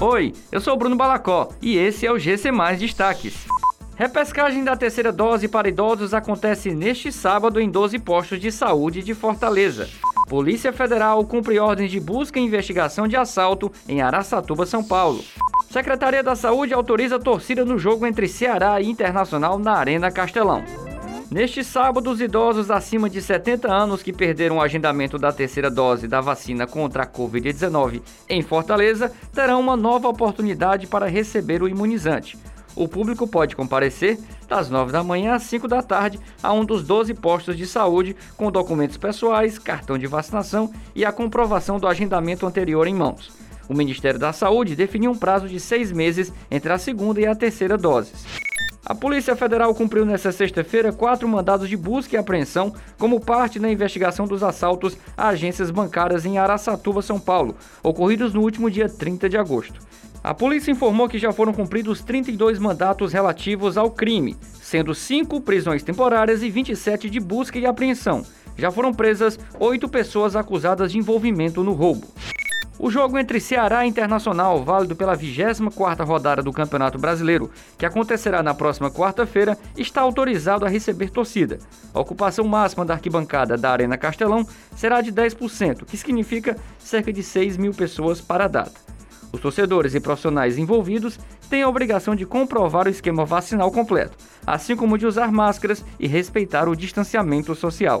Oi, eu sou Bruno Balacó e esse é o GC Mais Destaques. Repescagem da terceira dose para idosos acontece neste sábado em 12 postos de saúde de Fortaleza. Polícia Federal cumpre ordens de busca e investigação de assalto em Araçatuba, São Paulo. Secretaria da Saúde autoriza torcida no jogo entre Ceará e Internacional na Arena Castelão. Neste sábado, os idosos acima de 70 anos que perderam o agendamento da terceira dose da vacina contra a Covid-19 em Fortaleza terão uma nova oportunidade para receber o imunizante. O público pode comparecer das 9 da manhã às 5 da tarde a um dos 12 postos de saúde com documentos pessoais, cartão de vacinação e a comprovação do agendamento anterior em mãos. O Ministério da Saúde definiu um prazo de seis meses entre a segunda e a terceira doses. A Polícia Federal cumpriu nesta sexta-feira quatro mandados de busca e apreensão como parte da investigação dos assaltos a agências bancárias em Araçatuba, São Paulo, ocorridos no último dia 30 de agosto. A polícia informou que já foram cumpridos 32 mandatos relativos ao crime, sendo 5 prisões temporárias e 27 de busca e apreensão. Já foram presas oito pessoas acusadas de envolvimento no roubo. O jogo entre Ceará e Internacional, válido pela 24ª rodada do Campeonato Brasileiro, que acontecerá na próxima quarta-feira, está autorizado a receber torcida. A ocupação máxima da arquibancada da Arena Castelão será de 10%, que significa cerca de 6 mil pessoas para a data. Os torcedores e profissionais envolvidos têm a obrigação de comprovar o esquema vacinal completo, assim como de usar máscaras e respeitar o distanciamento social.